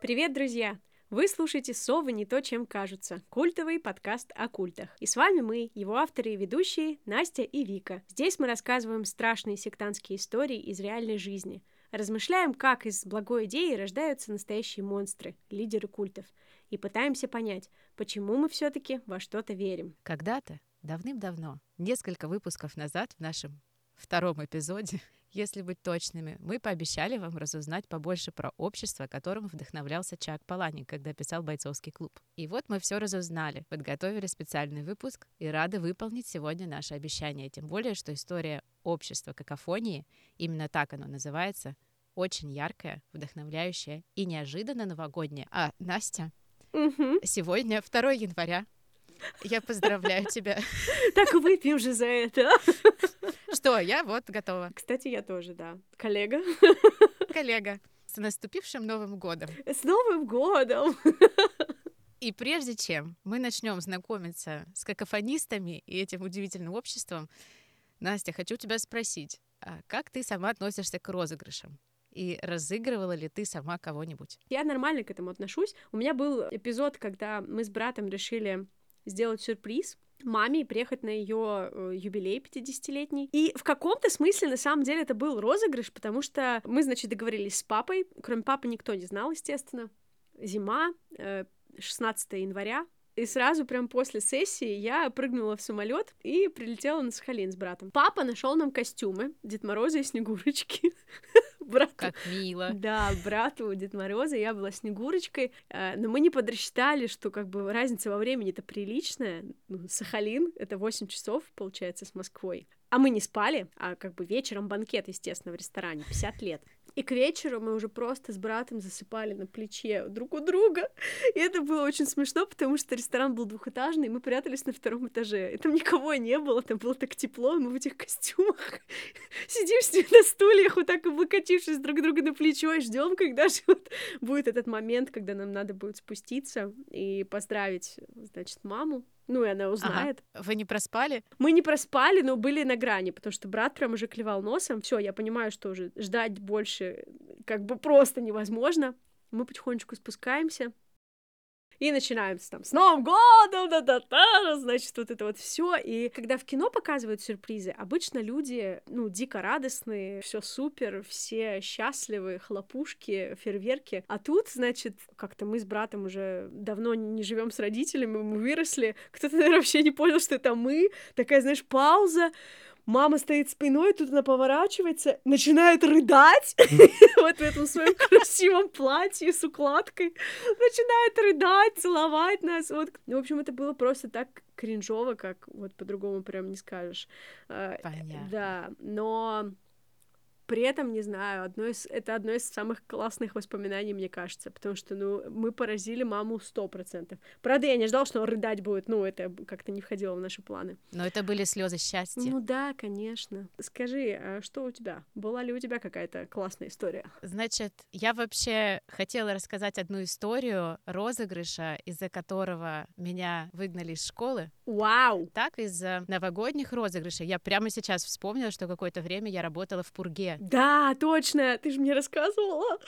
Привет, друзья! Вы слушаете «Совы не то, чем кажутся» — культовый подкаст о культах. И с вами мы, его авторы и ведущие, Настя и Вика. Здесь мы рассказываем страшные сектантские истории из реальной жизни. Размышляем, как из благой идеи рождаются настоящие монстры, лидеры культов. И пытаемся понять, почему мы все таки во что-то верим. Когда-то, давным-давно, несколько выпусков назад в нашем втором эпизоде если быть точными, мы пообещали вам разузнать побольше про общество, которым вдохновлялся Чак Паланик, когда писал «Бойцовский клуб». И вот мы все разузнали, подготовили специальный выпуск и рады выполнить сегодня наше обещание. Тем более, что история общества какофонии, именно так оно называется, очень яркая, вдохновляющая и неожиданно новогодняя. А, Настя, Угу. сегодня 2 января. Я поздравляю тебя. Так выпьем же за это. Что, я вот готова. Кстати, я тоже, да. Коллега. Коллега, с наступившим Новым годом. С Новым годом! И прежде чем мы начнем знакомиться с какофонистами и этим удивительным обществом, Настя, хочу тебя спросить, а как ты сама относишься к розыгрышам? И разыгрывала ли ты сама кого-нибудь? Я нормально к этому отношусь. У меня был эпизод, когда мы с братом решили сделать сюрприз маме и приехать на ее юбилей 50-летний. И в каком-то смысле, на самом деле, это был розыгрыш, потому что мы, значит, договорились с папой. Кроме папы никто не знал, естественно. Зима, э, 16 января. И сразу прям после сессии я прыгнула в самолет и прилетела на Сахалин с братом. Папа нашел нам костюмы Дед Мороза и Снегурочки. Брат Как мило. да, брату Дед Мороза, я была Снегурочкой, э, но мы не подрасчитали, что как бы разница во времени-то приличная. Ну, Сахалин — это 8 часов, получается, с Москвой. А мы не спали, а как бы вечером банкет, естественно, в ресторане, 50 лет. И к вечеру мы уже просто с братом засыпали на плече друг у друга. И это было очень смешно, потому что ресторан был двухэтажный, и мы прятались на втором этаже. И там никого не было, там было так тепло, мы в этих костюмах сидим с на стульях, вот так облокотившись друг к другу на плечо, и ждем, когда же вот будет этот момент, когда нам надо будет спуститься и поздравить, значит, маму. Ну, и она Ага. узнает. Вы не проспали? Мы не проспали, но были на грани, потому что брат прям уже клевал носом. Все, я понимаю, что уже ждать больше как бы просто невозможно. Мы потихонечку спускаемся и начинаем с, там с Новым годом, да да да значит, вот это вот все. И когда в кино показывают сюрпризы, обычно люди, ну, дико радостные, все супер, все счастливы, хлопушки, фейерверки. А тут, значит, как-то мы с братом уже давно не живем с родителями, мы выросли. Кто-то, наверное, вообще не понял, что это мы. Такая, знаешь, пауза. Мама стоит спиной, тут она поворачивается, начинает рыдать вот в этом своем красивом платье с укладкой, начинает рыдать, целовать нас. Вот. Ну, в общем, это было просто так кринжово, как вот по-другому прям не скажешь. А, Понятно. Да, но при этом, не знаю, одно из, это одно из самых классных воспоминаний, мне кажется, потому что, ну, мы поразили маму сто процентов. Правда, я не ждал, что рыдать будет, ну, это как-то не входило в наши планы. Но это были слезы счастья. Ну да, конечно. Скажи, а что у тебя? Была ли у тебя какая-то классная история? Значит, я вообще хотела рассказать одну историю розыгрыша, из-за которого меня выгнали из школы. Вау! Так, из-за новогодних розыгрышей. Я прямо сейчас вспомнила, что какое-то время я работала в Пурге. Да, точно, ты же мне рассказывала.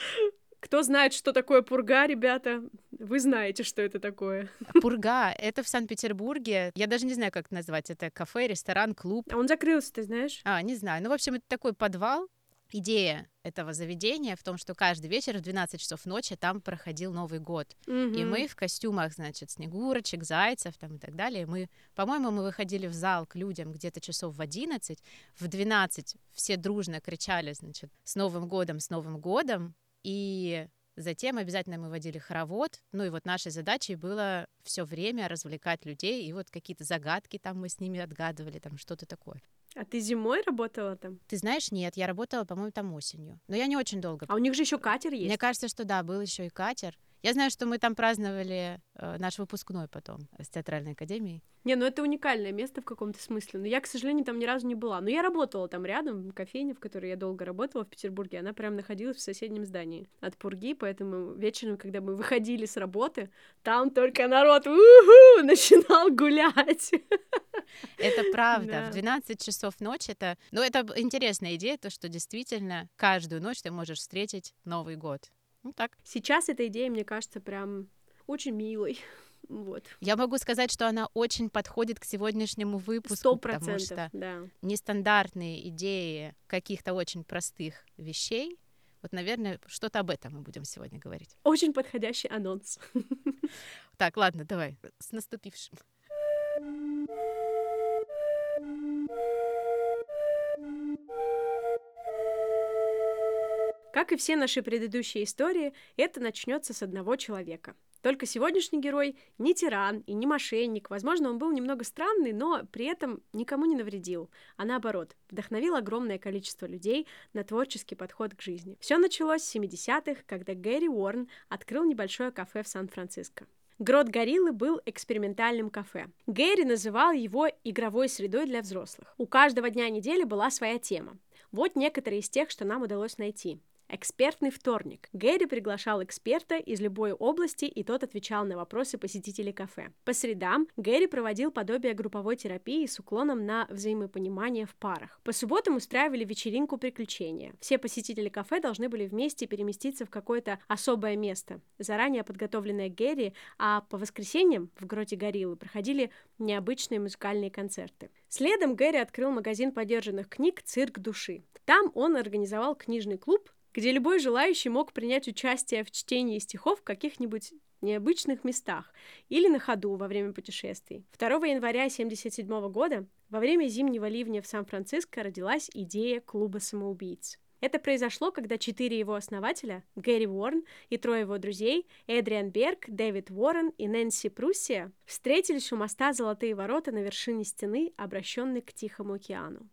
Кто знает, что такое пурга, ребята, вы знаете, что это такое. Пурга — это в Санкт-Петербурге. Я даже не знаю, как это назвать. Это кафе, ресторан, клуб. А он закрылся, ты знаешь? А, не знаю. Ну, в общем, это такой подвал. Идея этого заведения в том, что каждый вечер в 12 часов ночи там проходил Новый год. И Мгм. мы в костюмах, значит, снегурочек, зайцев там и так далее. Мы, по-моему, мы выходили в зал к людям где-то часов в 11. В 12 все дружно кричали, значит, с Новым годом, с Новым годом. И затем обязательно мы водили хоровод. Ну и вот нашей задачей было все время развлекать людей. И вот какие-то загадки там мы с ними отгадывали, там что-то такое. А ты зимой работала там? Ты знаешь, нет, я работала, по-моему, там осенью. Но я не очень долго. А у них же еще катер есть. Мне кажется, что да, был еще и катер. Я знаю, что мы там праздновали э, наш выпускной потом с театральной академией. Не, ну это уникальное место в каком-то смысле. Но я, к сожалению, там ни разу не была. Но я работала там рядом, кофейня, в которой я долго работала в Петербурге. Она прям находилась в соседнем здании от Пурги, поэтому вечером, когда мы выходили с работы, там только народ «Уху!» начинал гулять. Это правда. Да. В 12 часов ночи это... Ну, это интересная идея, то, что действительно каждую ночь ты можешь встретить Новый год. Ну так. Сейчас эта идея, мне кажется, прям очень милой. Вот. Я могу сказать, что она очень подходит к сегодняшнему выпуску, Сто потому процентов, что да. нестандартные идеи каких-то очень простых вещей. Вот, наверное, что-то об этом мы будем сегодня говорить. Очень подходящий анонс. Так, ладно, давай. С наступившим. Как и все наши предыдущие истории, это начнется с одного человека. Только сегодняшний герой не тиран и не мошенник. Возможно, он был немного странный, но при этом никому не навредил, а наоборот, вдохновил огромное количество людей на творческий подход к жизни. Все началось с 70-х, когда Гэри Уорн открыл небольшое кафе в Сан-Франциско. Грот Гориллы был экспериментальным кафе. Гэри называл его игровой средой для взрослых. У каждого дня недели была своя тема. Вот некоторые из тех, что нам удалось найти. Экспертный вторник. Гэри приглашал эксперта из любой области, и тот отвечал на вопросы посетителей кафе. По средам Гэри проводил подобие групповой терапии с уклоном на взаимопонимание в парах. По субботам устраивали вечеринку приключения. Все посетители кафе должны были вместе переместиться в какое-то особое место, заранее подготовленное Гэри, а по воскресеньям в гроте Гориллы проходили необычные музыкальные концерты. Следом Гэри открыл магазин подержанных книг «Цирк души». Там он организовал книжный клуб, где любой желающий мог принять участие в чтении стихов в каких-нибудь необычных местах или на ходу во время путешествий. 2 января 1977 года, во время зимнего ливня в Сан-Франциско, родилась идея клуба самоубийц. Это произошло, когда четыре его основателя, Гэри Уорн и трое его друзей, Эдриан Берг, Дэвид Уоррен и Нэнси Пруссия, встретились у моста Золотые ворота на вершине стены, обращенной к Тихому океану.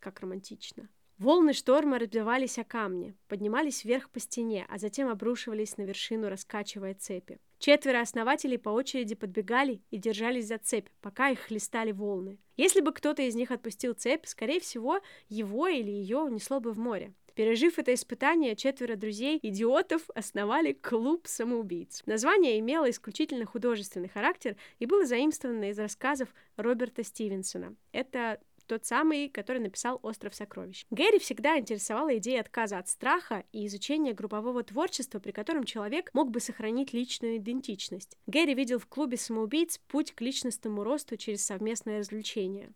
Как романтично. Волны шторма разбивались о камни, поднимались вверх по стене, а затем обрушивались на вершину, раскачивая цепи. Четверо основателей по очереди подбегали и держались за цепь, пока их хлестали волны. Если бы кто-то из них отпустил цепь, скорее всего, его или ее унесло бы в море. Пережив это испытание, четверо друзей-идиотов основали клуб самоубийц. Название имело исключительно художественный характер и было заимствовано из рассказов Роберта Стивенсона. Это тот самый, который написал «Остров сокровищ». Гэри всегда интересовала идея отказа от страха и изучения группового творчества, при котором человек мог бы сохранить личную идентичность. Гэри видел в клубе самоубийц путь к личностному росту через совместное развлечение.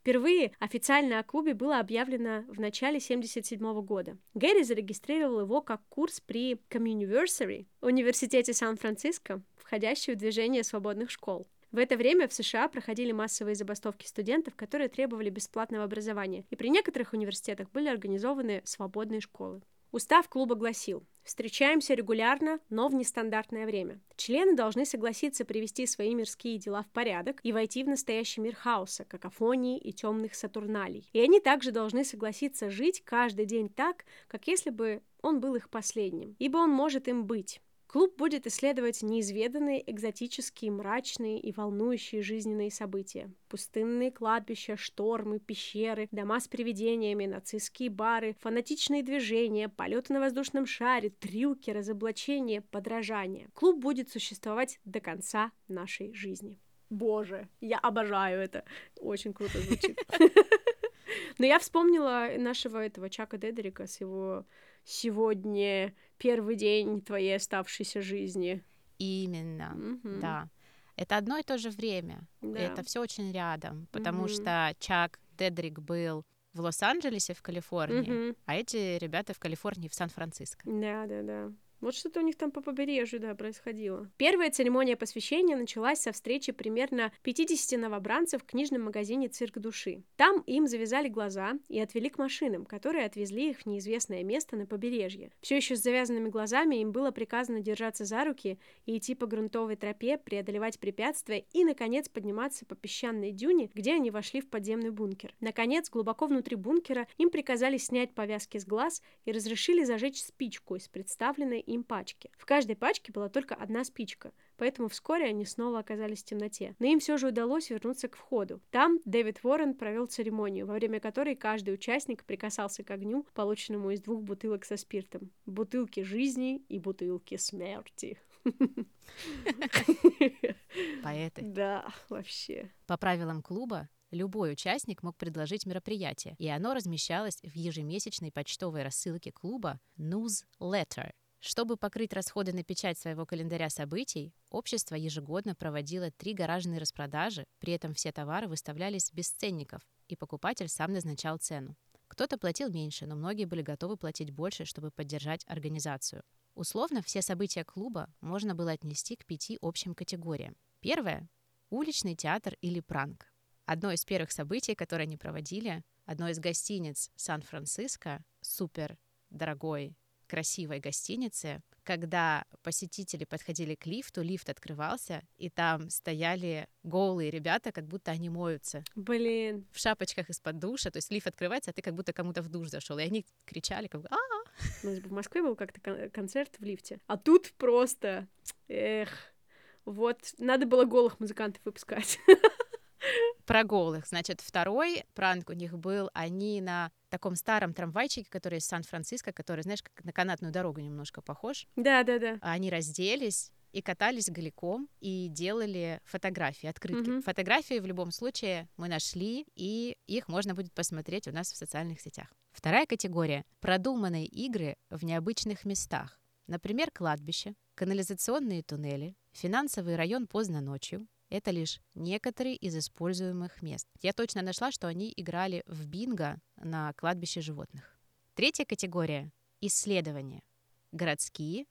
Впервые официально о клубе было объявлено в начале 1977 года. Гэри зарегистрировал его как курс при Communiversary, университете Сан-Франциско, входящий в движение свободных школ. В это время в США проходили массовые забастовки студентов, которые требовали бесплатного образования, и при некоторых университетах были организованы свободные школы. Устав клуба гласил Встречаемся регулярно, но в нестандартное время. Члены должны согласиться привести свои мирские дела в порядок и войти в настоящий мир хаоса, какофонии и темных сатурналей. И они также должны согласиться жить каждый день так, как если бы он был их последним, ибо он может им быть. Клуб будет исследовать неизведанные, экзотические, мрачные и волнующие жизненные события. Пустынные кладбища, штормы, пещеры, дома с привидениями, нацистские бары, фанатичные движения, полеты на воздушном шаре, трюки, разоблачения, подражания. Клуб будет существовать до конца нашей жизни. Боже, я обожаю это. Очень круто звучит. Но я вспомнила нашего этого Чака Дедерика с его сегодня первый день твоей оставшейся жизни. Именно, mm-hmm. да. Это одно и то же время. Да. Это все очень рядом, потому mm-hmm. что Чак Дедрик был в Лос-Анджелесе, в Калифорнии, mm-hmm. а эти ребята в Калифорнии, в Сан-Франциско. Да, да, да. Вот что-то у них там по побережью, да, происходило. Первая церемония посвящения началась со встречи примерно 50 новобранцев в книжном магазине «Цирк души». Там им завязали глаза и отвели к машинам, которые отвезли их в неизвестное место на побережье. Все еще с завязанными глазами им было приказано держаться за руки и идти по грунтовой тропе, преодолевать препятствия и, наконец, подниматься по песчаной дюне, где они вошли в подземный бункер. Наконец, глубоко внутри бункера им приказали снять повязки с глаз и разрешили зажечь спичку из представленной им пачки. В каждой пачке была только одна спичка, поэтому вскоре они снова оказались в темноте. Но им все же удалось вернуться к входу. Там Дэвид Уоррен провел церемонию, во время которой каждый участник прикасался к огню, полученному из двух бутылок со спиртом. Бутылки жизни и бутылки смерти. Поэты. Да, вообще. По правилам клуба, Любой участник мог предложить мероприятие, и оно размещалось в ежемесячной почтовой рассылке клуба Newsletter Чтобы покрыть расходы на печать своего календаря событий, общество ежегодно проводило три гаражные распродажи, при этом все товары выставлялись без ценников, и покупатель сам назначал цену. Кто-то платил меньше, но многие были готовы платить больше, чтобы поддержать организацию. Условно все события клуба можно было отнести к пяти общим категориям. Первое – уличный театр или пранк. Одно из первых событий, которые они проводили, одно из гостиниц Сан-Франциско, супер дорогой красивой гостинице, когда посетители подходили к лифту, лифт открывался, и там стояли голые ребята, как будто они моются. Блин. В шапочках из-под душа, то есть лифт открывается, а ты как будто кому-то в душ зашел, и они кричали, как бы, а У нас в Москве был как-то кон- концерт в лифте, а тут просто, эх, вот, надо было голых музыкантов выпускать. Про голых. Значит, второй пранк у них был, они на таком старом трамвайчике, который из Сан-Франциско, который, знаешь, как на канатную дорогу немножко похож. Да-да-да. Они разделись и катались голиком и делали фотографии, открытки. Мгм. Фотографии в любом случае мы нашли, и их можно будет посмотреть у нас в социальных сетях. Вторая категория — продуманные игры в необычных местах. Например, кладбище, канализационные туннели, финансовый район поздно ночью. Это лишь некоторые из используемых мест. Я точно нашла, что они играли в бинго на кладбище животных. Третья категория — исследования. Городские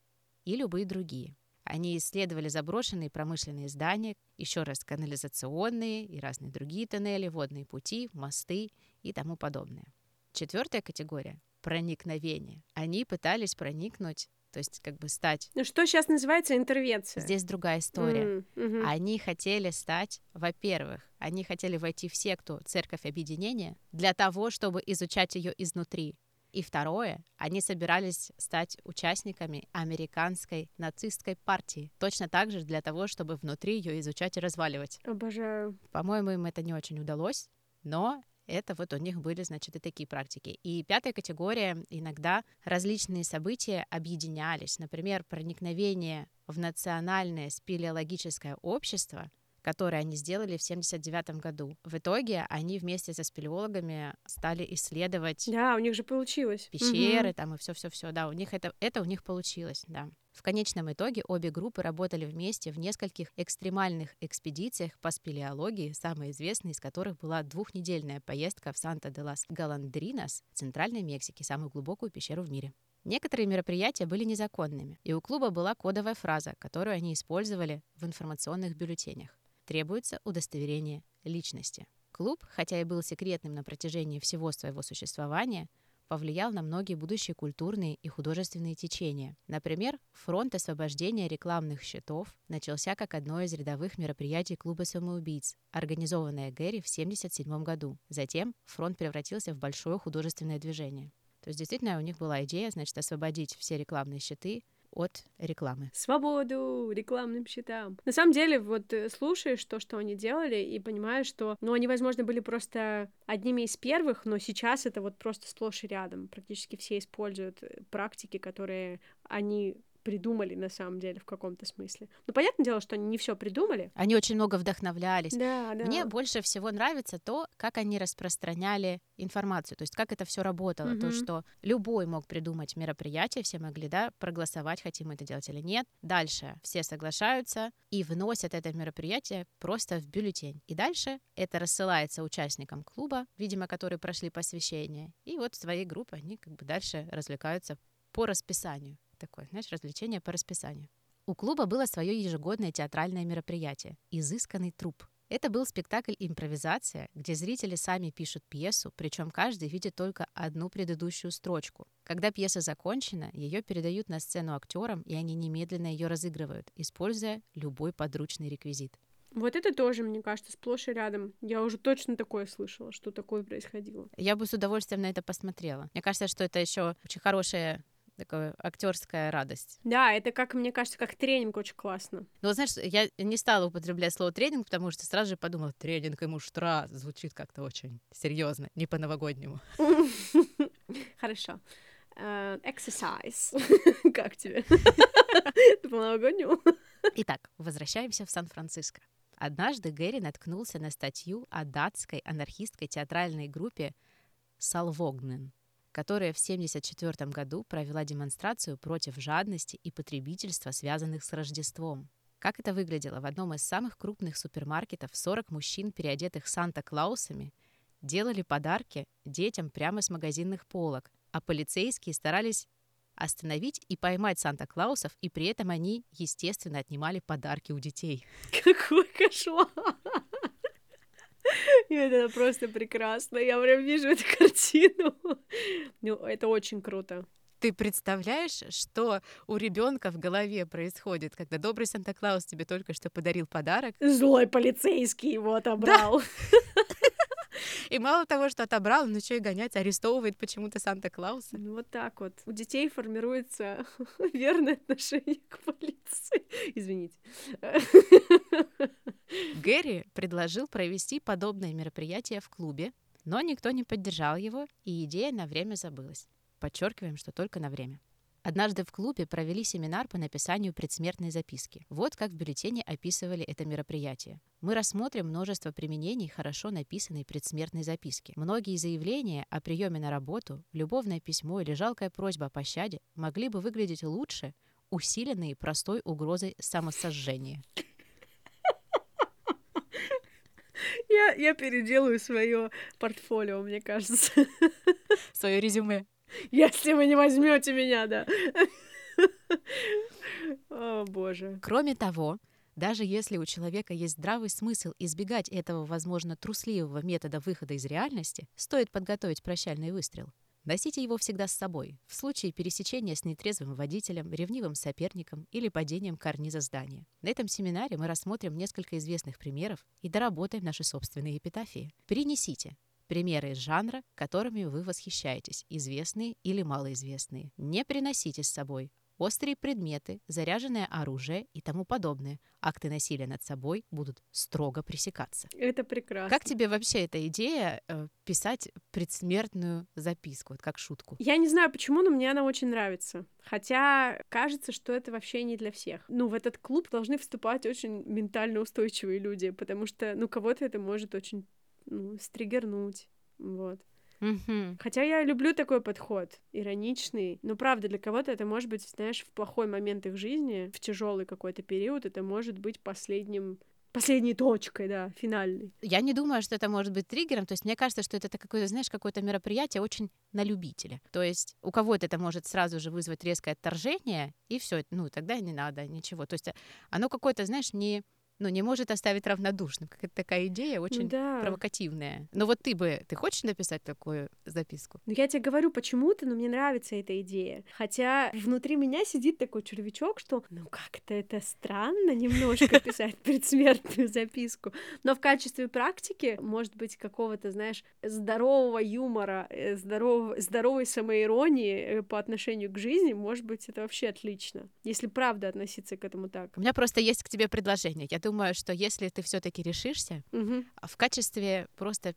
и любые другие. Они исследовали заброшенные промышленные здания, еще раз канализационные и разные другие тоннели, водные пути, мосты и тому подобное. Четвертая категория — проникновение. Они пытались проникнуть, то есть как бы стать... Ну что сейчас называется интервенция? Здесь другая история. М, мгм. Они хотели стать, во-первых, они хотели войти в секту Церковь Объединения для того, чтобы изучать ее изнутри. И второе, они собирались стать участниками американской нацистской партии. Точно так же для того, чтобы внутри ее изучать и разваливать. Обожаю. По-моему, им это не очень удалось, но это вот у них были, значит, и такие практики. И пятая категория, иногда различные события объединялись. Например, проникновение в национальное спелеологическое общество, которое они сделали в 1979 году. В итоге они вместе со спелеологами стали исследовать Да, у них же получилось. пещеры Мгм. там и все все все да у них это это у них получилось да в конечном итоге обе группы работали вместе в нескольких экстремальных экспедициях по спелеологии самая известная из которых была двухнедельная поездка в санта де лас галандринас в центральной мексике самую глубокую пещеру в мире Некоторые мероприятия были незаконными, и у клуба была кодовая фраза, которую они использовали в информационных бюллетенях. Требуется удостоверение личности. Клуб, хотя и был секретным на протяжении всего своего существования, повлиял на многие будущие культурные и художественные течения. Например, фронт освобождения рекламных счетов начался как одно из рядовых мероприятий клуба самоубийц, организованное Гэри в 1977 году. Затем фронт превратился в большое художественное движение. То есть действительно у них была идея, значит, освободить все рекламные щиты от рекламы. Свободу рекламным счетам. На самом деле, вот э, слушаешь то, что они делали, и понимаешь, что, ну, они, возможно, были просто одними из первых, но сейчас это вот просто сплошь и рядом. Практически все используют э, практики, которые они придумали на самом деле в каком-то смысле. Ну, понятное дело, что они не все придумали. Они очень много вдохновлялись. Да, да. Мне больше всего нравится то, как они распространяли информацию, то есть как это все работало, то, Мгм. что любой мог придумать мероприятие, все могли, да, проголосовать, хотим мы это делать или нет. Дальше все соглашаются и вносят это мероприятие просто в бюллетень. И дальше это рассылается участникам клуба, видимо, которые прошли посвящение. И вот своей группы они как бы дальше развлекаются по расписанию. Такое, знаешь, развлечение по расписанию. У клуба было свое ежегодное театральное мероприятие «Изысканный труп». Это был спектакль «Импровизация», где зрители сами пишут пьесу, причем каждый видит только одну предыдущую строчку. Когда пьеса закончена, ее передают на сцену актерам, и они немедленно ее разыгрывают, используя любой подручный реквизит. Вот это тоже, мне кажется, сплошь и рядом. Я уже точно такое слышала, что такое происходило. Я бы с удовольствием на это посмотрела. Мне кажется, что это еще очень хорошая такая актерская радость. Да, это как, мне кажется, как тренинг очень классно. Ну, вот знаешь, я не стала употреблять слово тренинг, потому что сразу же подумала, тренинг и муштра звучит как-то очень серьезно, не по-новогоднему. Хорошо. Э, Exercise. Как тебе? По-новогоднему? Итак, возвращаемся в Сан-Франциско. Однажды Гэри наткнулся на статью о датской анархистской театральной группе «Салвогнен», которая в 1974 году провела демонстрацию против жадности и потребительства, связанных с Рождеством. Как это выглядело? В одном из самых крупных супермаркетов 40 мужчин, переодетых Санта-Клаусами, делали подарки детям прямо с магазинных полок, а полицейские старались остановить и поймать Санта-Клаусов, и при этом они, естественно, отнимали подарки у детей. Какой кошмар! Это просто прекрасно. Я прям вижу эту картину. Ну, это очень круто. Ты представляешь, что у ребенка в голове происходит, когда добрый Санта-Клаус тебе только что подарил подарок? Злой полицейский его отобрал. Да. И мало того, что отобрал, он еще и гонять, арестовывает почему-то Санта-Клауса. Ну, вот так вот. У детей формируется верное отношение к полиции. Извините. Гэри предложил провести подобное мероприятие в клубе, но никто не поддержал его, и идея на время забылась. Подчеркиваем, что только на время. Однажды в клубе провели семинар по написанию предсмертной записки. Вот как в бюллетене описывали это мероприятие. Мы рассмотрим множество применений хорошо написанной предсмертной записки. Многие заявления о приеме на работу, любовное письмо или жалкая просьба о пощаде могли бы выглядеть лучше, усиленные простой угрозой самосожжения. Я, я переделаю свое портфолио, мне кажется. Свое резюме. Если вы не возьмете меня, да. О, боже. Кроме того, даже если у человека есть здравый смысл избегать этого, возможно, трусливого метода выхода из реальности, стоит подготовить прощальный выстрел. Носите его всегда с собой, в случае пересечения с нетрезвым водителем, ревнивым соперником или падением карниза здания. На этом семинаре мы рассмотрим несколько известных примеров и доработаем наши собственные эпитафии. Принесите Примеры из жанра, которыми вы восхищаетесь, известные или малоизвестные. Не приносите с собой острые предметы, заряженное оружие и тому подобное. Акты насилия над собой будут строго пресекаться. Это прекрасно. Как тебе вообще эта идея э, писать предсмертную записку, вот как шутку? Я не знаю почему, но мне она очень нравится. Хотя кажется, что это вообще не для всех. Ну, в этот клуб должны вступать очень ментально устойчивые люди, потому что, ну, кого-то это может очень ну, стригернуть. Вот. Mm-hmm. Хотя я люблю такой подход, ироничный, но правда для кого-то это может быть, знаешь, в плохой момент их жизни, в тяжелый какой-то период, это может быть последним последней точкой, да, финальной. Я не думаю, что это может быть триггером. То есть мне кажется, что это какое-то, знаешь, какое-то мероприятие очень на любителя. То есть у кого-то это может сразу же вызвать резкое отторжение, и все, ну, тогда не надо ничего. То есть оно какое-то, знаешь, не ну, не может оставить равнодушным. Какая-то такая идея очень да. провокативная. Но вот ты бы, ты хочешь написать такую записку? Ну, я тебе говорю почему-то, но мне нравится эта идея. Хотя внутри меня сидит такой червячок, что ну как-то это странно немножко писать предсмертную записку. Но в качестве практики, может быть, какого-то, знаешь, здорового юмора, э, здорового, здоровой самоиронии э, по отношению к жизни, может быть, это вообще отлично. Если правда относиться к этому так. У меня просто есть к тебе предложение. Я думаю, что если ты все-таки решишься, угу. в качестве просто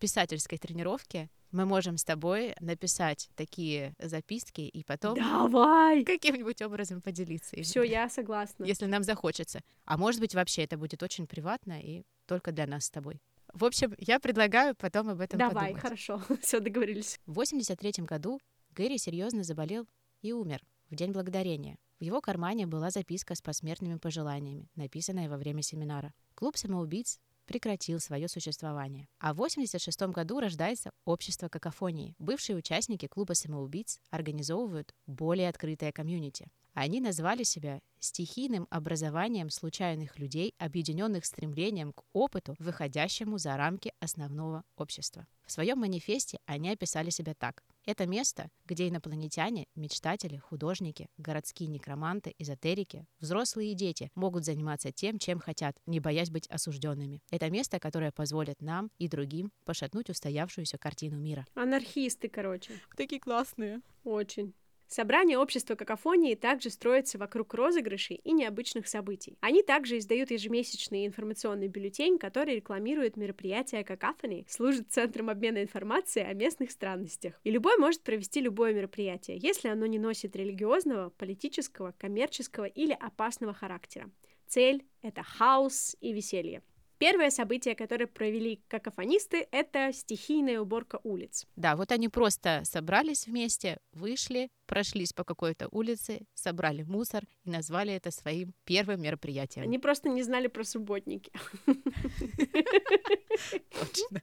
писательской тренировки мы можем с тобой написать такие записки и потом Давай! каким-нибудь образом поделиться. Все, я согласна. Если нам захочется. А может быть, вообще это будет очень приватно и только для нас с тобой. В общем, я предлагаю потом об этом Давай, подумать. хорошо. Все, договорились. В 83 году Гэри серьезно заболел и умер в День Благодарения. В его кармане была записка с посмертными пожеланиями, написанная во время семинара. Клуб самоубийц прекратил свое существование. А в 1986 году рождается общество какофонии. Бывшие участники клуба самоубийц организовывают более открытое комьюнити. Они назвали себя стихийным образованием случайных людей, объединенных стремлением к опыту, выходящему за рамки основного общества. В своем манифесте они описали себя так. Это место, где инопланетяне, мечтатели, художники, городские некроманты, эзотерики, взрослые и дети могут заниматься тем, чем хотят, не боясь быть осужденными. Это место, которое позволит нам и другим пошатнуть устоявшуюся картину мира. Анархисты, короче. Такие классные. Очень. Собрание общества какофонии также строится вокруг розыгрышей и необычных событий. Они также издают ежемесячный информационный бюллетень, который рекламирует мероприятия какофонии, служит центром обмена информацией о местных странностях. И любой может провести любое мероприятие, если оно не носит религиозного, политического, коммерческого или опасного характера. Цель — это хаос и веселье. Первое событие, которое провели какофонисты, это стихийная уборка улиц. Да, вот они просто собрались вместе, вышли, прошлись по какой-то улице, собрали мусор и назвали это своим первым мероприятием. Они просто не знали про субботники.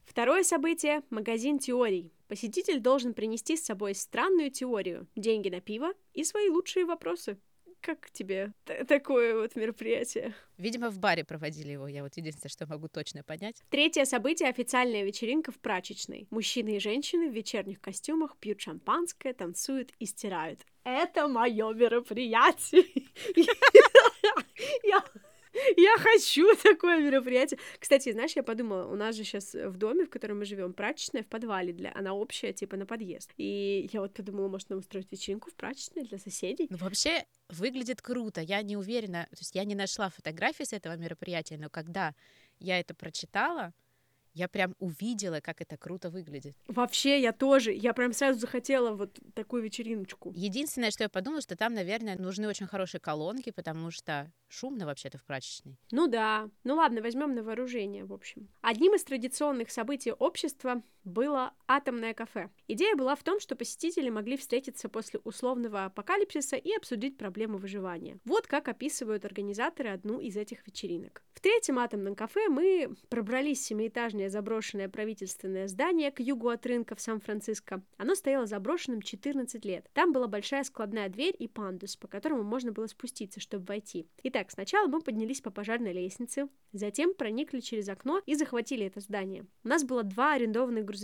Второе событие — магазин теорий. Посетитель должен принести с собой странную теорию, деньги на пиво и свои лучшие вопросы. Как тебе т- такое вот мероприятие? Видимо, в баре проводили его, я вот единственное, что могу точно понять. Третье событие — официальная вечеринка в прачечной. Мужчины и женщины в вечерних костюмах пьют шампанское, танцуют и стирают. Это мое мероприятие. Я- Я хочу такое мероприятие. Кстати, знаешь, я подумала, у нас же сейчас в доме, в котором мы живем, прачечная в подвале для, она общая, типа на подъезд. И я вот подумала, может, нам устроить вечеринку в прачечной для соседей. Ну, вообще, выглядит круто. Я не уверена, то есть я не нашла фотографии с этого мероприятия, но когда я это прочитала, я прям увидела, как это круто выглядит. Вообще, я тоже. Я прям сразу захотела вот такую вечериночку. Единственное, что я подумала, что там, наверное, нужны очень хорошие колонки, потому что шумно вообще-то в прачечной. Ну да. Ну ладно, возьмем на вооружение, в общем. Одним из традиционных событий общества было атомное кафе. Идея была в том, что посетители могли встретиться после условного апокалипсиса и обсудить проблемы выживания. Вот как описывают организаторы одну из этих вечеринок. В третьем атомном кафе мы пробрались в семиэтажное заброшенное правительственное здание к югу от рынка в Сан-Франциско. Оно стояло заброшенным 14 лет. Там была большая складная дверь и пандус, по которому можно было спуститься, чтобы войти. Итак, сначала мы поднялись по пожарной лестнице, затем проникли через окно и захватили это здание. У нас было два арендованных грузовика.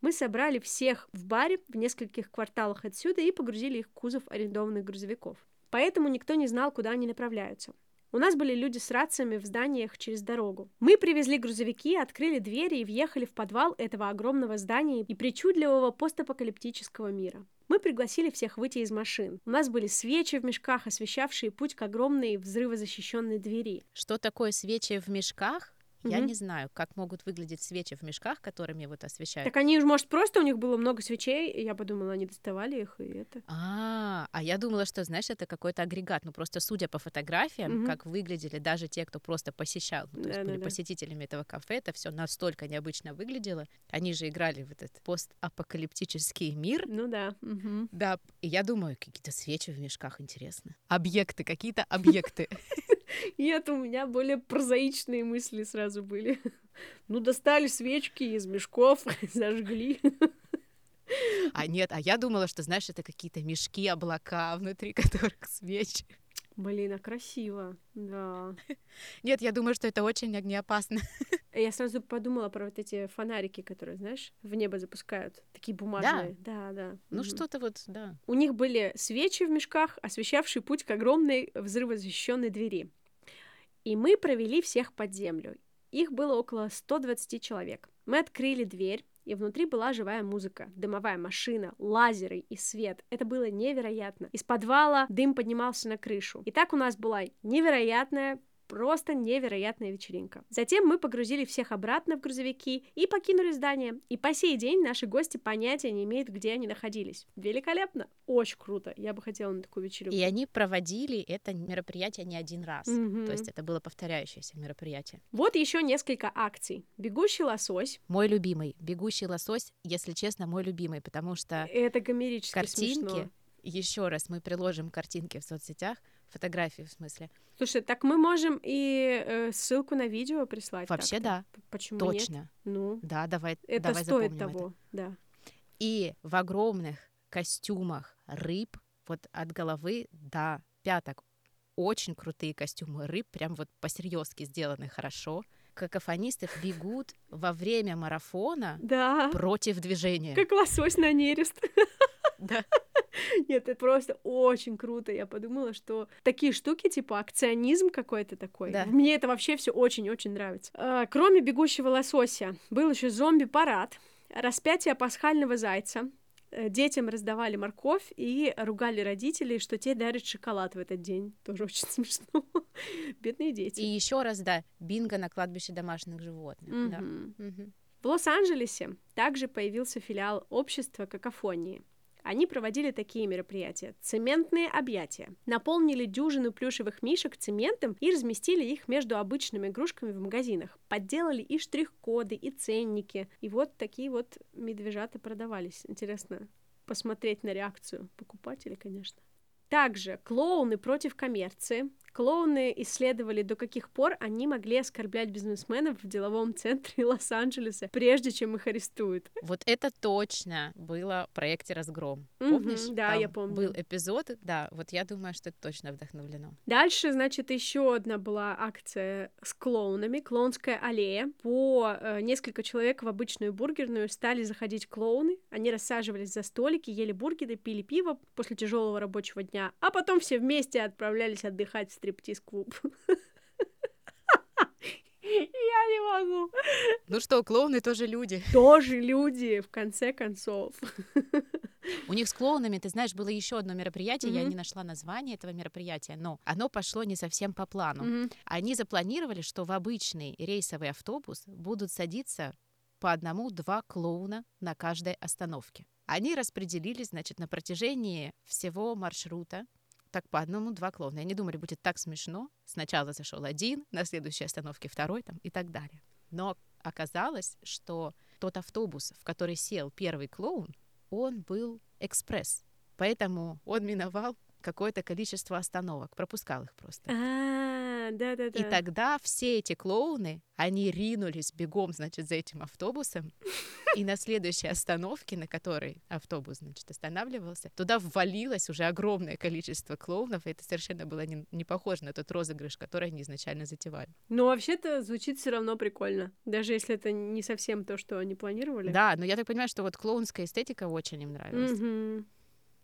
Мы собрали всех в баре в нескольких кварталах отсюда и погрузили их в кузов арендованных грузовиков. Поэтому никто не знал, куда они направляются. У нас были люди с рациями в зданиях через дорогу. Мы привезли грузовики, открыли двери и въехали в подвал этого огромного здания и причудливого постапокалиптического мира. Мы пригласили всех выйти из машин. У нас были свечи в мешках, освещавшие путь к огромной взрывозащищенной двери. Что такое свечи в мешках? Я Мгм. не знаю, как могут выглядеть свечи в мешках, которыми вот освещают. Так они же, может, просто у них было много свечей, и я подумала, они доставали их, и это... А, а я думала, что, знаешь, это какой-то агрегат. Ну, просто судя по фотографиям, Мгм. как выглядели даже те, кто просто посещал, ну, то есть были посетителями этого кафе, это все настолько необычно выглядело. Они же играли в этот постапокалиптический мир. Ну да. Да, и я думаю, какие-то свечи в мешках, интересно. Объекты, какие-то объекты. Нет, у меня более прозаичные мысли сразу были. Ну, достали свечки из мешков, зажгли. А нет, а я думала, что, знаешь, это какие-то мешки, облака, внутри которых свечи. Блин, а красиво, да. Нет, я думаю, что это очень огнеопасно. Я сразу подумала про вот эти фонарики, которые, знаешь, в небо запускают. Такие бумажные. Да, да. Ну, мгм. что-то вот, да. У них были свечи в мешках, освещавшие путь к огромной взрывозащищенной двери. И мы провели всех под землю. Их было около 120 человек. Мы открыли дверь, и внутри была живая музыка, дымовая машина, лазеры и свет. Это было невероятно. Из подвала дым поднимался на крышу. И так у нас была невероятная Просто невероятная вечеринка. Затем мы погрузили всех обратно в грузовики и покинули здание. И по сей день наши гости понятия не имеют, где они находились. Великолепно. Очень круто. Я бы хотела на такую вечеринку. И они проводили это мероприятие не один раз. Мгм. То есть это было повторяющееся мероприятие. Вот еще несколько акций. Бегущий лосось. Мой любимый, бегущий лосось, если честно, мой любимый, потому что Это гомерически картинки, смешно. еще раз мы приложим картинки в соцсетях, фотографии в смысле. Слушай, так мы можем и э, ссылку на видео прислать. Вообще да, Почему нет? точно. Ну, Да, давай, это давай стоит запомним это. того, да. И в огромных костюмах рыб, вот от головы до пяток, очень крутые костюмы рыб, прям вот по-серьезки сделаны хорошо. Какофонисты бегут во время марафона Да, против движения. как лосось на нерест. Да. Нет, это просто очень круто. Я подумала, что такие штуки, типа акционизм какой-то такой, Да. мне это вообще все очень-очень нравится. А, кроме бегущего лосося, был еще зомби-парад, распятие пасхального зайца. Э, Детям раздавали морковь и ругали родителей, что те дарят шоколад в этот день. Тоже очень смешно. Бедные дети. И еще раз, да, бинго на кладбище домашних животных. да. Мгм. Мгм. В Лос-Анджелесе также появился филиал общества какофонии. Они проводили такие мероприятия. Цементные объятия. Наполнили дюжину плюшевых мишек цементом и разместили их между обычными игрушками в магазинах. Подделали и штрих-коды, и ценники. И вот такие вот медвежата продавались. Интересно посмотреть на реакцию покупателей, конечно. Также клоуны против коммерции. Клоуны исследовали, до каких пор они могли оскорблять бизнесменов в деловом центре Лос-Анджелеса, прежде чем их арестуют. Вот это точно было в проекте «Разгром». Помнишь? да, Там я помню. Был эпизод, да, вот я думаю, что это точно вдохновлено. Дальше, значит, еще одна была акция с клоунами, клоунская аллея. По э, несколько человек в обычную бургерную стали заходить клоуны. Они рассаживались за столики, ели бургеры, пили пиво после тяжелого рабочего дня, а потом все вместе отправлялись отдыхать стриптиз-клуб. Я не могу. Ну что, клоуны тоже люди. Тоже люди, в конце концов. У них с клоунами, ты знаешь, было еще одно мероприятие, я Мгм. не нашла название этого мероприятия, но оно пошло не совсем по плану. Мгм. Они запланировали, что в обычный рейсовый автобус будут садиться по одному-два клоуна на каждой остановке. Они распределились, значит, на протяжении всего маршрута так по одному-два клоуна. И они думали, будет так смешно. Сначала зашел один, на следующей остановке второй там, и так далее. Но оказалось, что тот автобус, в который сел первый клоун, он был экспресс. Поэтому он миновал какое-то количество остановок, пропускал их просто. А, да-да-да. И тогда все эти клоуны, они ринулись бегом, значит, за этим автобусом. И на следующей остановке, на которой автобус, значит, останавливался, туда ввалилось уже огромное количество клоунов, и это совершенно было не, не похоже на тот розыгрыш, который они изначально затевали. Но вообще-то звучит все равно прикольно, даже если это не совсем то, что они планировали. Да, но я так понимаю, что вот клоунская эстетика очень им нравилась.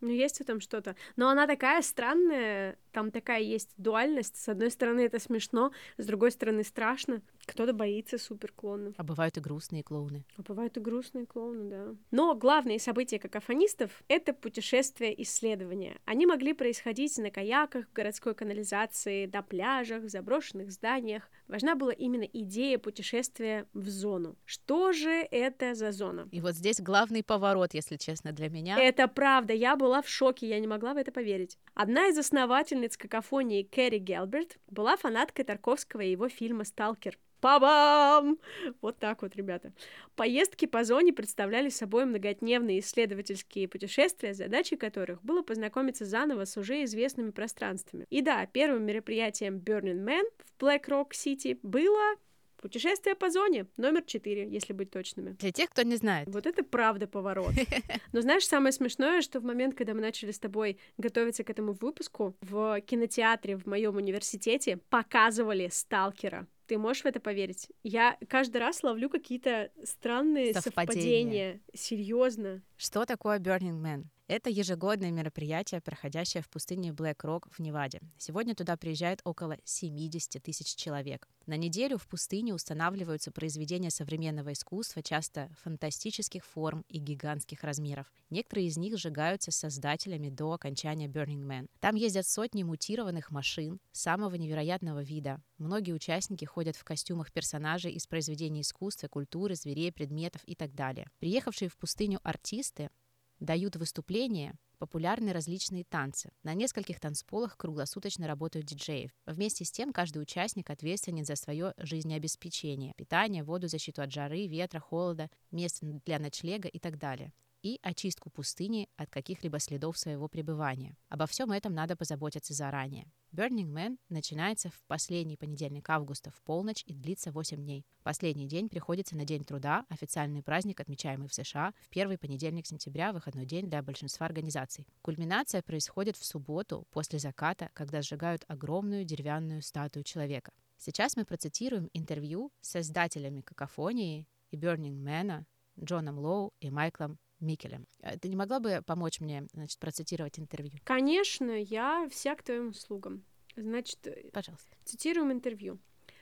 Ну, есть в этом что-то. Но она такая странная, там такая есть дуальность. С одной стороны, это смешно, с другой стороны, страшно. Кто-то боится суперклонов. А бывают и грустные клоуны. А бывают и грустные клоуны, да. Но главные события какофонистов — это путешествия исследования. Они могли происходить на каяках, в городской канализации, на пляжах, в заброшенных зданиях. Важна была именно идея путешествия в зону. Что же это за зона? И вот здесь главный поворот, если честно, для меня. Это правда, я была в шоке, я не могла в это поверить. Одна из основательниц какофонии Кэрри Гелберт была фанаткой Тарковского и его фильма «Сталкер». Па-бам! Вот так вот, ребята. Поездки по зоне представляли собой многодневные исследовательские путешествия, задачей которых было познакомиться заново с уже известными пространствами. И да, первым мероприятием Burning Man в Black Rock City было путешествие по зоне, номер 4, если быть точными. Для тех, кто не знает. Вот это правда поворот. Но знаешь, самое смешное, что в момент, когда мы начали с тобой готовиться к этому выпуску, в кинотеатре в моем университете показывали Сталкера. Ты можешь в это поверить? Я каждый раз ловлю какие-то странные Совпадения. совпадения. Серьезно. Что такое Burning Man? Это ежегодное мероприятие, проходящее в пустыне Блэк Рок в Неваде. Сегодня туда приезжает около 70 тысяч человек. На неделю в пустыне устанавливаются произведения современного искусства, часто фантастических форм и гигантских размеров. Некоторые из них сжигаются создателями до окончания Burning Man. Там ездят сотни мутированных машин самого невероятного вида. Многие участники ходят в костюмах персонажей из произведений искусства, культуры, зверей, предметов и так далее. Приехавшие в пустыню артисты дают выступления, популярны различные танцы. На нескольких танцполах круглосуточно работают диджеи. Вместе с тем, каждый участник ответственен за свое жизнеобеспечение, питание, воду, защиту от жары, ветра, холода, место для ночлега и так далее и очистку пустыни от каких-либо следов своего пребывания. Обо всем этом надо позаботиться заранее. Burning Man начинается в последний понедельник августа в полночь и длится 8 дней. Последний день приходится на День труда, официальный праздник, отмечаемый в США, в первый понедельник сентября, выходной день для большинства организаций. Кульминация происходит в субботу после заката, когда сжигают огромную деревянную статую человека. Сейчас мы процитируем интервью с создателями какофонии и Burning Man Джоном Лоу и Майклом Микелем. Э, Ты не могла бы помочь мне, значит, процитировать интервью? Конечно, я вся к твоим услугам. Значит, э, Пожалуйста. цитируем интервью.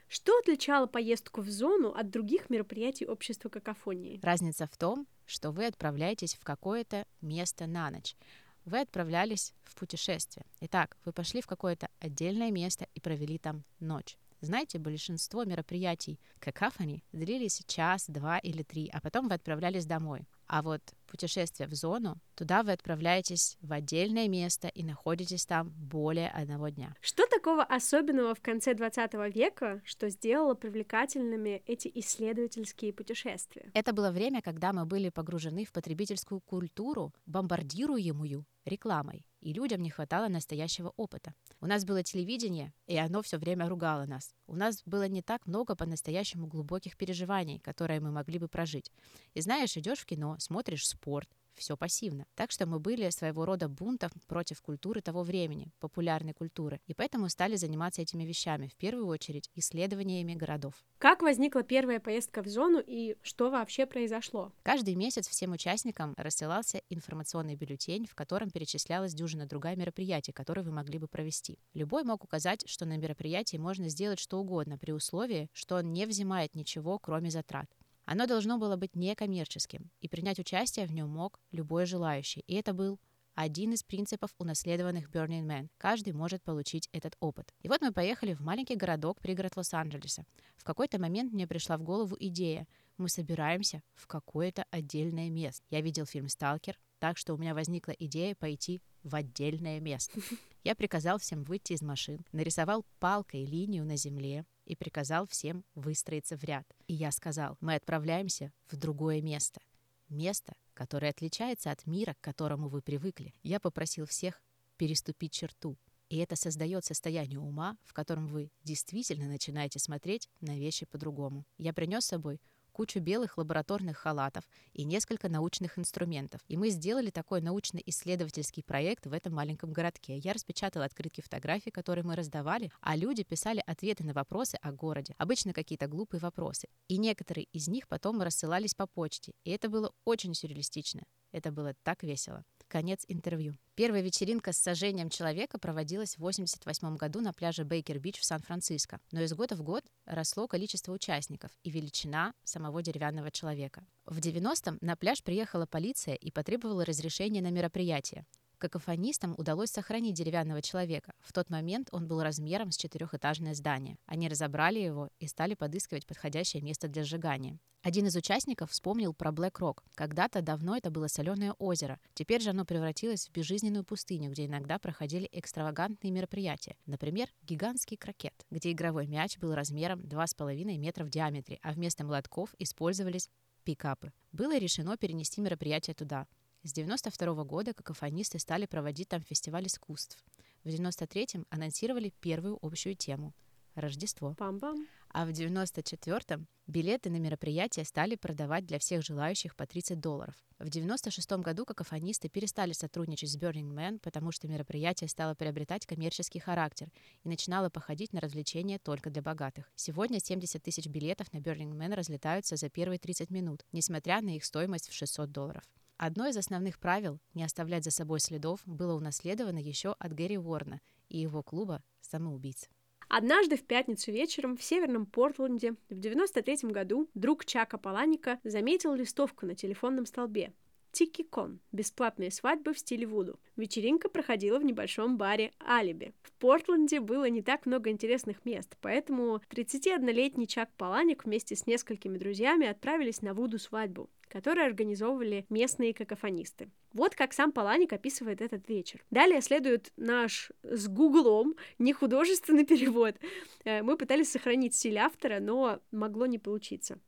Что отличало поездку в зону от других мероприятий общества какофонии? Разница в том, что вы отправляетесь в какое-то место на ночь. Вы отправлялись в путешествие. Итак, вы пошли в какое-то отдельное место и провели там ночь. Знаете, большинство мероприятий какафони длились час, два или три, а потом вы отправлялись домой. А вот путешествие в зону, туда вы отправляетесь в отдельное место и находитесь там более одного дня. Что такого особенного в конце 20 века, что сделало привлекательными эти исследовательские путешествия? Это было время, когда мы были погружены в потребительскую культуру, бомбардируемую рекламой, и людям не хватало настоящего опыта. У нас было телевидение, и оно все время ругало нас. У нас было не так много по-настоящему глубоких переживаний, которые мы могли бы прожить. И знаешь, идешь в кино, смотришь спорт, все пассивно. Так что мы были своего рода бунтом против культуры того времени, популярной культуры, и поэтому стали заниматься этими вещами, в первую очередь исследованиями городов. Как возникла первая поездка в зону и что вообще произошло? Каждый месяц всем участникам рассылался информационный бюллетень, в котором перечислялась дюжина другая мероприятий, которые вы могли бы провести. Любой мог указать, что на мероприятии можно сделать что угодно при условии, что он не взимает ничего, кроме затрат. Оно должно было быть некоммерческим, и принять участие в нем мог любой желающий. И это был один из принципов унаследованных Burning Man. Каждый может получить этот опыт. И вот мы поехали в маленький городок, пригород Лос-Анджелеса. В какой-то момент мне пришла в голову идея. Мы собираемся в какое-то отдельное место. Я видел фильм «Сталкер», так что у меня возникла идея пойти в отдельное место. Я приказал всем выйти из машин, нарисовал палкой линию на земле, и приказал всем выстроиться в ряд. И я сказал, мы отправляемся в другое место. Место, которое отличается от мира, к которому вы привыкли. Я попросил всех переступить черту. И это создает состояние ума, в котором вы действительно начинаете смотреть на вещи по-другому. Я принес с собой кучу белых лабораторных халатов и несколько научных инструментов. И мы сделали такой научно-исследовательский проект в этом маленьком городке. Я распечатала открытки фотографий, которые мы раздавали, а люди писали ответы на вопросы о городе. Обычно какие-то глупые вопросы. И некоторые из них потом рассылались по почте. И это было очень сюрреалистично. Это было так весело. Конец интервью. Первая вечеринка с сожжением человека проводилась в 1988 году на пляже Бейкер-Бич в Сан-Франциско. Но из года в год росло количество участников и величина самого деревянного человека. В 90-м на пляж приехала полиция и потребовала разрешения на мероприятие. Какофонистам удалось сохранить деревянного человека. В тот момент он был размером с четырехэтажное здание. Они разобрали его и стали подыскивать подходящее место для сжигания. Один из участников вспомнил про Блэк Рок. Когда-то давно это было соленое озеро. Теперь же оно превратилось в безжизненную пустыню, где иногда проходили экстравагантные мероприятия. Например, гигантский крокет, где игровой мяч был размером 2,5 метра в диаметре, а вместо молотков использовались пикапы. Было решено перенести мероприятие туда. С 92 года какофонисты стали проводить там фестиваль искусств. В 93-м анонсировали первую общую тему – Рождество. Пам-пам. А в 94-м билеты на мероприятие стали продавать для всех желающих по 30 долларов. В 96 году какофонисты перестали сотрудничать с Burning Man, потому что мероприятие стало приобретать коммерческий характер и начинало походить на развлечение только для богатых. Сегодня 70 тысяч билетов на Burning Man разлетаются за первые 30 минут, несмотря на их стоимость в 600 долларов. Одно из основных правил — не оставлять за собой следов — было унаследовано еще от Гэри Уорна и его клуба «Самоубийц». Однажды в пятницу вечером в северном Портленде в 93 году друг Чака Паланика заметил листовку на телефонном столбе. Тики-кон – бесплатные свадьбы в стиле Вуду. Вечеринка проходила в небольшом баре «Алиби». В Портленде было не так много интересных мест, поэтому 31-летний Чак Паланик вместе с несколькими друзьями отправились на Вуду-свадьбу, которую организовывали местные какофонисты. Вот как сам Паланик описывает этот вечер. Далее следует наш с гуглом не художественный перевод. Э, мы пытались сохранить стиль автора, но могло не получиться.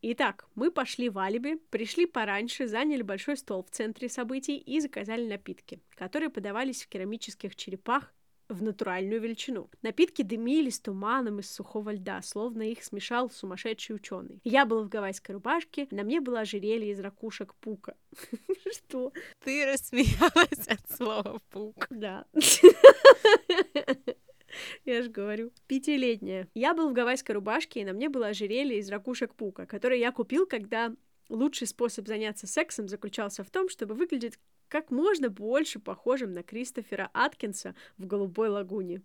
Итак, мы пошли в Алиби, пришли пораньше, заняли большой стол в центре событий и заказали напитки, которые подавались в керамических черепах в натуральную величину. Напитки дымились туманом из сухого льда, словно их смешал сумасшедший ученый. Я был в гавайской рубашке, на мне было ожерелье из ракушек пука. Что? Ты рассмеялась от слова пук. Да. Я же говорю. Пятилетняя. Я был в гавайской рубашке, и на мне было ожерелье из ракушек пука, которое я купил, когда лучший способ заняться сексом заключался в том, чтобы выглядеть как можно больше похожим на Кристофера Аткинса в «Голубой лагуне».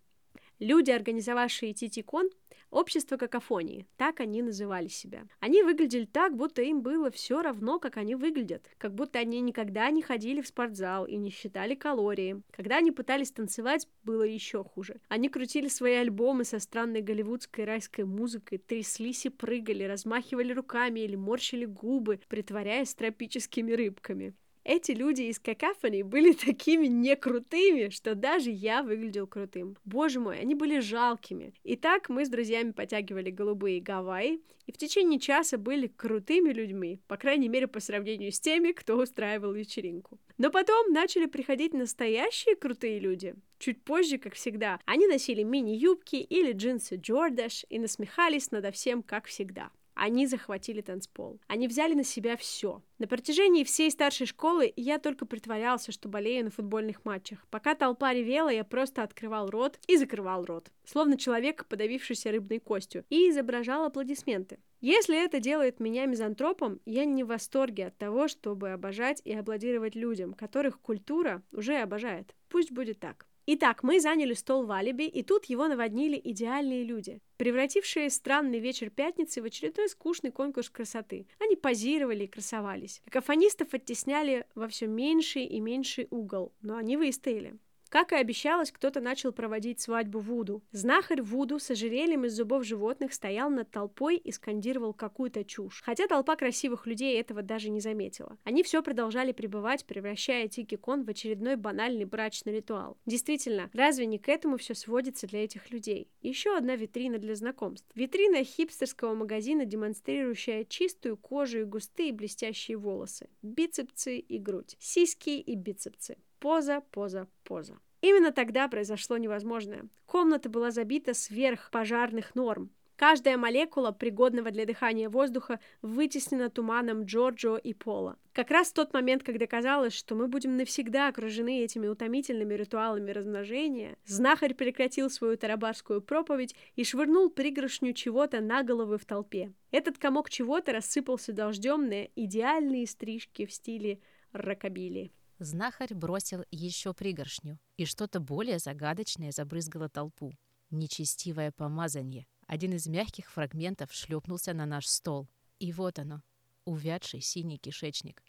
Люди, организовавшие Титикон, общество какофонии, так они называли себя. Они выглядели так, будто им было все равно, как они выглядят, как будто они никогда не ходили в спортзал и не считали калории. Когда они пытались танцевать, было еще хуже. Они крутили свои альбомы со странной голливудской райской музыкой, тряслись и прыгали, размахивали руками или морщили губы, притворяясь тропическими рыбками. Эти люди из какафони были такими некрутыми, что даже я выглядел крутым. Боже мой, они были жалкими. Итак, мы с друзьями потягивали голубые Гавайи, и в течение часа были крутыми людьми, по крайней мере, по сравнению с теми, кто устраивал вечеринку. Но потом начали приходить настоящие крутые люди. Чуть позже, как всегда, они носили мини-юбки или джинсы Джордаш и насмехались надо всем, как всегда. Они захватили танцпол. Они взяли на себя все. На протяжении всей старшей школы я только притворялся, что болею на футбольных матчах. Пока толпа ревела, я просто открывал рот и закрывал рот, словно человек, подавившийся рыбной костью, и изображал аплодисменты. Если это делает меня мизантропом, я не в восторге от того, чтобы обожать и аплодировать людям, которых культура уже обожает. Пусть будет так. Итак, мы заняли стол в алиби, и тут его наводнили идеальные люди, превратившие странный вечер пятницы в очередной скучный конкурс красоты. Они позировали и красовались. Какофонистов оттесняли во все меньший и меньший угол, но они выстояли. Как и обещалось, кто-то начал проводить свадьбу Вуду. Знахарь Вуду с ожерельем из зубов животных стоял над толпой и скандировал какую-то чушь. Хотя толпа красивых людей этого даже не заметила. Они все продолжали пребывать, превращая Тики-кон в очередной банальный брачный ритуал. Действительно, разве не к этому все сводится для этих людей? Еще одна витрина для знакомств. Витрина хипстерского магазина, демонстрирующая чистую кожу и густые блестящие волосы, бицепсы и грудь, сиськи и бицепсы. Поза, поза, поза. Именно тогда произошло невозможное. Комната была забита сверх пожарных норм. Каждая молекула пригодного для дыхания воздуха вытеснена туманом Джорджо и Пола. Как раз в тот момент, когда казалось, что мы будем навсегда окружены этими утомительными ритуалами размножения, знахарь прекратил свою тарабарскую проповедь и швырнул пригоршню чего-то на головы в толпе. Этот комок чего-то рассыпался дождем на идеальные стрижки в стиле рокобили. Знахарь бросил еще пригоршню, и что-то более загадочное забрызгало толпу. Нечестивое помазанье. Один из мягких фрагментов шлепнулся на наш стол. И вот оно, увядший синий кишечник.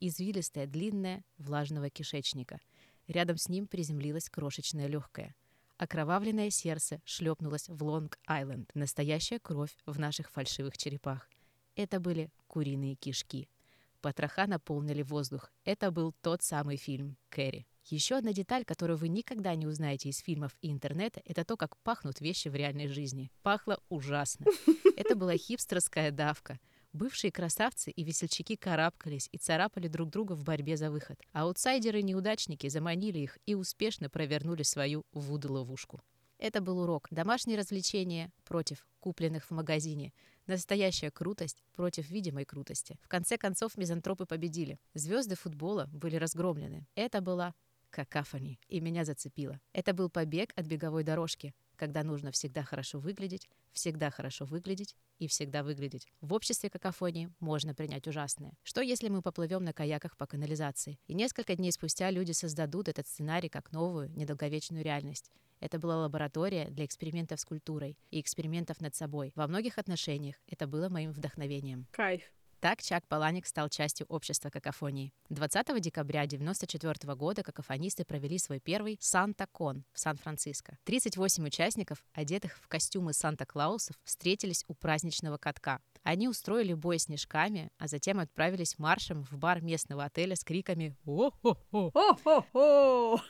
Извилистая, длинная, влажного кишечника. Рядом с ним приземлилась крошечная легкая. Окровавленное сердце шлепнулось в Лонг-Айленд. Настоящая кровь в наших фальшивых черепах. Это были куриные кишки. Потроха наполнили воздух. Это был тот самый фильм «Кэрри». Еще одна деталь, которую вы никогда не узнаете из фильмов и интернета, это то, как пахнут вещи в реальной жизни. Пахло ужасно. Это была хипстерская давка. Бывшие красавцы и весельчаки карабкались и царапали друг друга в борьбе за выход. Аутсайдеры-неудачники заманили их и успешно провернули свою вуду-ловушку. Это был урок. Домашние развлечения против купленных в магазине. Настоящая крутость против видимой крутости. В конце концов, мизантропы победили. Звезды футбола были разгромлены. Это была какафони, и меня зацепило. Это был побег от беговой дорожки, когда нужно всегда хорошо выглядеть, всегда хорошо выглядеть и всегда выглядеть. В обществе какофонии можно принять ужасное. Что если мы поплывем на каяках по канализации? И несколько дней спустя люди создадут этот сценарий как новую, недолговечную реальность. Это была лаборатория для экспериментов с культурой и экспериментов над собой. Во многих отношениях это было моим вдохновением. Кайф. Так Чак Паланик стал частью общества какофонии. 20 декабря 1994 года какофонисты провели свой первый Санта-Кон в Сан-Франциско. 38 участников, одетых в костюмы Санта-Клаусов, встретились у праздничного катка. Они устроили бой снежками, а затем отправились маршем в бар местного отеля с криками «О-хо-хо!» О-хо-хо!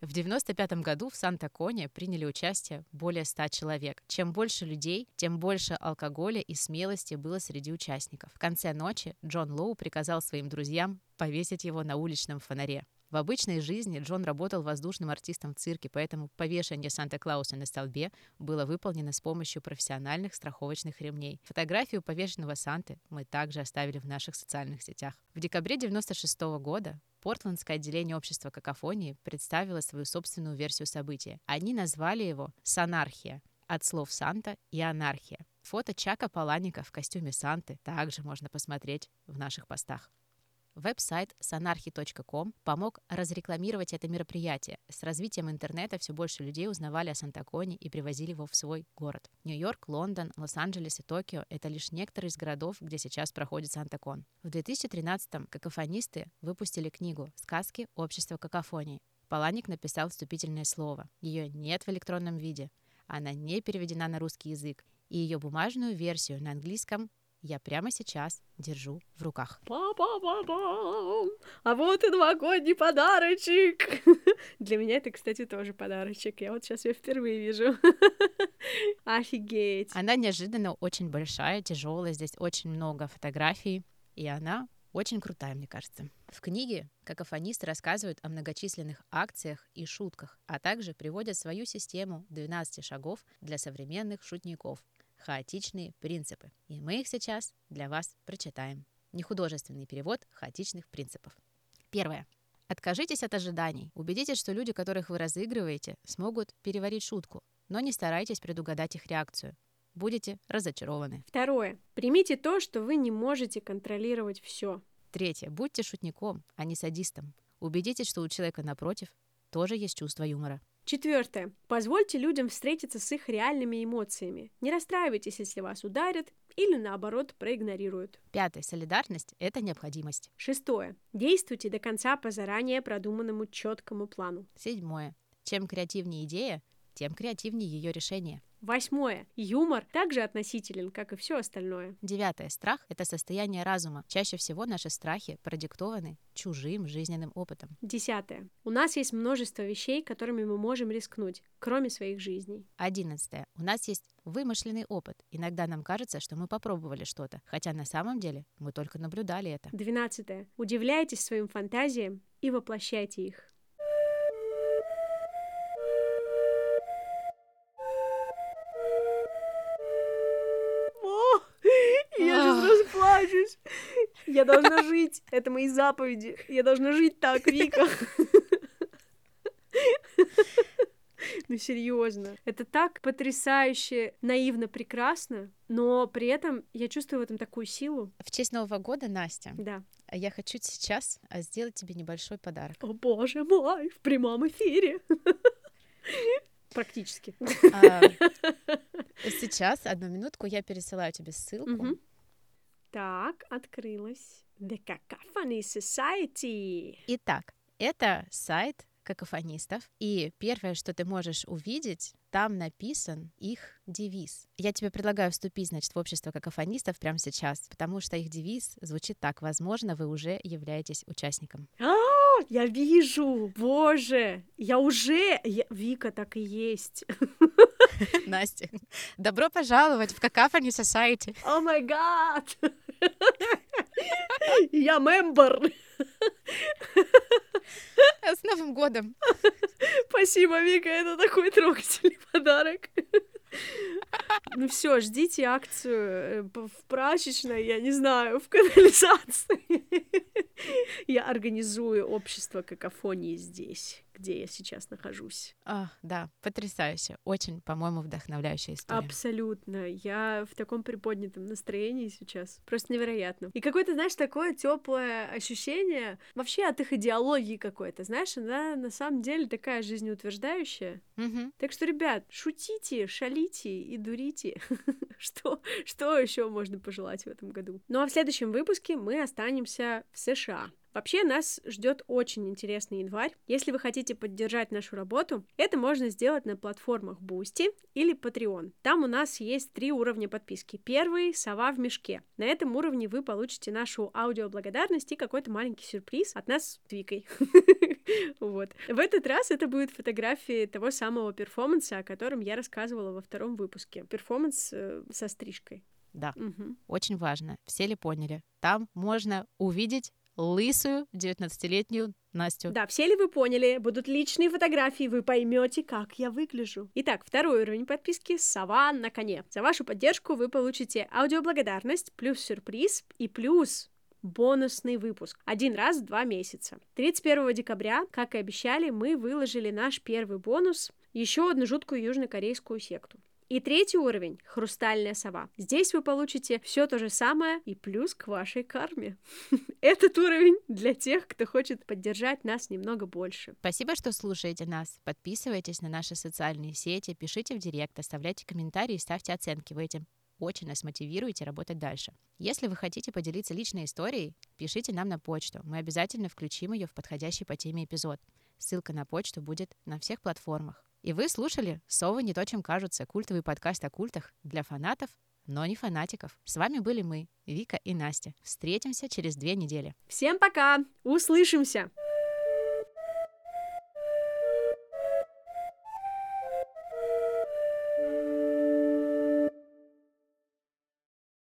В 1995 году в Санта-Коне приняли участие более 100 человек. Чем больше людей, тем больше алкоголя и смелости было среди участников. В конце ночи Джон Лоу приказал своим друзьям повесить его на уличном фонаре. В обычной жизни Джон работал воздушным артистом в цирке, поэтому повешение Санта-Клауса на столбе было выполнено с помощью профессиональных страховочных ремней. Фотографию повешенного Санты мы также оставили в наших социальных сетях. В декабре 1996 года Портландское отделение общества какофонии представило свою собственную версию события. Они назвали его «Санархия» от слов «Санта» и «Анархия». Фото Чака Паланика в костюме Санты также можно посмотреть в наших постах. Веб-сайт santarchy.com помог разрекламировать это мероприятие. С развитием интернета все больше людей узнавали о Сантаконе и привозили его в свой город. Нью-Йорк, Лондон, Лос-Анджелес и Токио — это лишь некоторые из городов, где сейчас проходит Сантакон. В 2013-м какофонисты выпустили книгу «Сказки общества какофонии». Паланик написал вступительное слово. Ее нет в электронном виде. Она не переведена на русский язык. И ее бумажную версию на английском я прямо сейчас держу в руках. Па-па-па-пам. А вот и новогодний подарочек. Для меня это, кстати, тоже подарочек. Я вот сейчас ее впервые вижу. Офигеть. Она неожиданно очень большая, тяжелая. Здесь очень много фотографий, и она очень крутая, мне кажется. В книге какофонисты рассказывают о многочисленных акциях и шутках, а также приводят свою систему 12 шагов для современных шутников, хаотичные принципы. И мы их сейчас для вас прочитаем. Нехудожественный перевод хаотичных принципов. Первое. Откажитесь от ожиданий. Убедитесь, что люди, которых вы разыгрываете, смогут переварить шутку, но не старайтесь предугадать их реакцию. Будете разочарованы. Второе. Примите то, что вы не можете контролировать все. Третье. Будьте шутником, а не садистом. Убедитесь, что у человека напротив тоже есть чувство юмора. Четвертое. Позвольте людям встретиться с их реальными эмоциями. Не расстраивайтесь, если вас ударят или, наоборот, проигнорируют. Пятое. Солидарность – это необходимость. Шестое. Действуйте до конца по заранее продуманному четкому плану. Седьмое. Чем креативнее идея, тем креативнее ее решение. Восьмое. Юмор также относителен, как и все остальное. Девятое. Страх – это состояние разума. Чаще всего наши страхи продиктованы чужим жизненным опытом. Десятое. У нас есть множество вещей, которыми мы можем рискнуть, кроме своих жизней. Одиннадцатое. У нас есть вымышленный опыт. Иногда нам кажется, что мы попробовали что-то, хотя на самом деле мы только наблюдали это. Двенадцатое. Удивляйтесь своим фантазиям и воплощайте их. Я должна жить. Это мои заповеди. Я должна жить так, Вика. Ну, серьезно. Это так потрясающе, наивно, прекрасно, но при этом я чувствую в этом такую силу. В честь Нового года, Настя, Да. я хочу сейчас а, сделать тебе небольшой подарок. О, боже мой, в прямом эфире. Практически. А, Сейчас, одну минутку, я пересылаю тебе ссылку. Так, открылась. The Cacophony Society. Итак, это сайт какофонистов, и первое, что ты можешь увидеть, там написан их девиз. Я тебе предлагаю вступить, значит, в общество какофонистов прямо сейчас, потому что их девиз звучит так. Возможно, вы уже являетесь участником. А, я вижу, боже, я уже, я- Вика, так и есть. Настя, добро пожаловать в Какафони Society. О май гад! Я мембер. С Новым годом! Спасибо, Вика, это такой трогательный подарок. Ну все, ждите акцию э, в прачечной, я не знаю, в канализации. Я организую общество какофонии здесь, где я сейчас нахожусь. А, да, потрясающе. Очень, по-моему, вдохновляющая история. Абсолютно. Я в таком приподнятом настроении сейчас. Просто невероятно. И какое-то, знаешь, такое теплое ощущение вообще от их идеологии какой-то. Знаешь, она на самом деле такая жизнеутверждающая. Мгм. Так что, ребят, шутите, шалите и дурите. что, что еще можно пожелать в этом году? Ну а в следующем выпуске мы останемся в США. Вообще нас ждет очень интересный январь. Если вы хотите поддержать нашу работу, это можно сделать на платформах Boosty или Patreon. Там у нас есть три уровня подписки. Первый — «Сова в мешке». На этом уровне вы получите нашу аудиоблагодарность и какой-то маленький сюрприз от нас с Викой. Вот. В этот раз это будут фотографии того самого перформанса, о котором я рассказывала во втором выпуске. Перформанс э, со стрижкой. Да, Мгм. очень важно. Все ли поняли? Там можно увидеть лысую 19-летнюю Настю. Да, все ли вы поняли? Будут личные фотографии, вы поймете, как я выгляжу. Итак, второй уровень подписки — «Сова на коне». За вашу поддержку вы получите аудиоблагодарность, плюс сюрприз и плюс бонусный выпуск. Один раз в два месяца. 31 декабря, как и обещали, мы выложили наш первый бонус — еще одну жуткую южнокорейскую секту. И третий уровень — хрустальная сова. Здесь вы получите все то же самое и плюс к вашей карме. Этот уровень для тех, кто хочет поддержать нас немного больше. Спасибо, что слушаете нас. Подписывайтесь на наши социальные сети, пишите в директ, оставляйте комментарии, ставьте оценки. Вы этим очень нас мотивируете работать дальше. Если вы хотите поделиться личной историей, пишите нам на почту. Мы обязательно включим ее в подходящий по теме эпизод. Ссылка на почту будет на всех платформах. И вы слушали «Совы не то, чем кажутся» культовый подкаст о культах для фанатов но не фанатиков. С вами были мы, Вика и Настя. Встретимся через две недели. Всем пока! Услышимся!